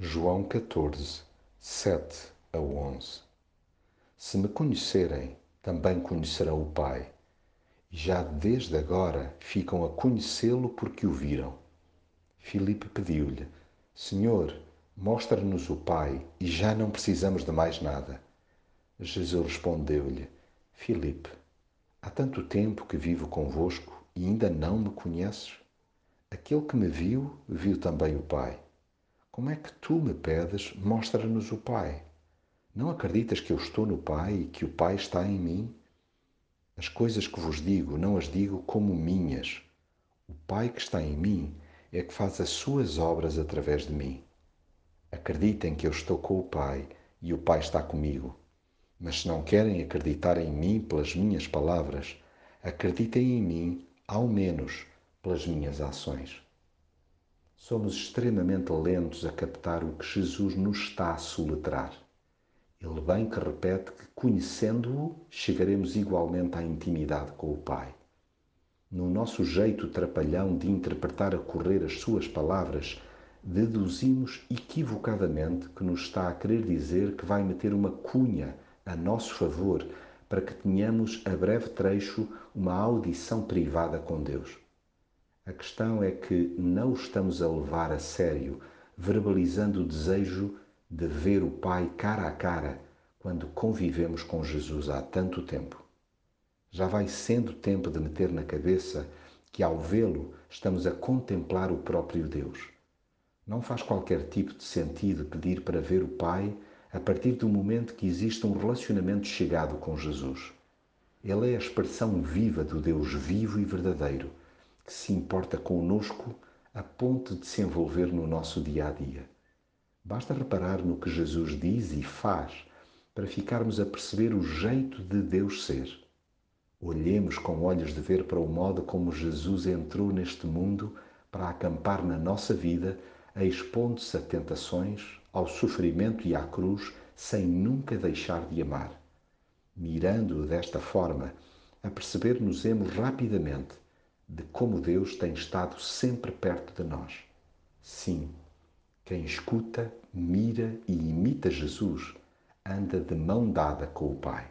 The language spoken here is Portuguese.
João 14, 7 a 11 Se me conhecerem, também conhecerão o Pai. Já desde agora ficam a conhecê-lo porque o viram. Filipe pediu-lhe: Senhor, mostra-nos o Pai e já não precisamos de mais nada. Jesus respondeu-lhe: Filipe, há tanto tempo que vivo convosco e ainda não me conheces? Aquele que me viu, viu também o Pai. Como é que tu me pedes, mostra-nos o Pai? Não acreditas que eu estou no Pai e que o Pai está em mim? As coisas que vos digo, não as digo como minhas. O Pai que está em mim é que faz as suas obras através de mim. Acreditem que eu estou com o Pai e o Pai está comigo. Mas se não querem acreditar em mim pelas minhas palavras, acreditem em mim, ao menos, pelas minhas ações somos extremamente lentos a captar o que Jesus nos está a soletrar. Ele bem que repete que, conhecendo-o, chegaremos igualmente à intimidade com o Pai. No nosso jeito trapalhão de interpretar a correr as suas palavras, deduzimos equivocadamente que nos está a querer dizer que vai meter uma cunha a nosso favor para que tenhamos a breve trecho uma audição privada com Deus. A questão é que não estamos a levar a sério, verbalizando o desejo de ver o Pai cara a cara quando convivemos com Jesus há tanto tempo. Já vai sendo tempo de meter na cabeça que ao vê-lo estamos a contemplar o próprio Deus. Não faz qualquer tipo de sentido pedir para ver o Pai a partir do momento que existe um relacionamento chegado com Jesus. Ele é a expressão viva do Deus vivo e verdadeiro se importa conosco a ponto de se envolver no nosso dia a dia. Basta reparar no que Jesus diz e faz para ficarmos a perceber o jeito de Deus ser. Olhemos com olhos de ver para o modo como Jesus entrou neste mundo para acampar na nossa vida, expondo-se a tentações, ao sofrimento e à cruz, sem nunca deixar de amar. Mirando-o desta forma, a perceber-nos-emos rapidamente de como Deus tem estado sempre perto de nós. Sim, quem escuta, mira e imita Jesus anda de mão dada com o Pai.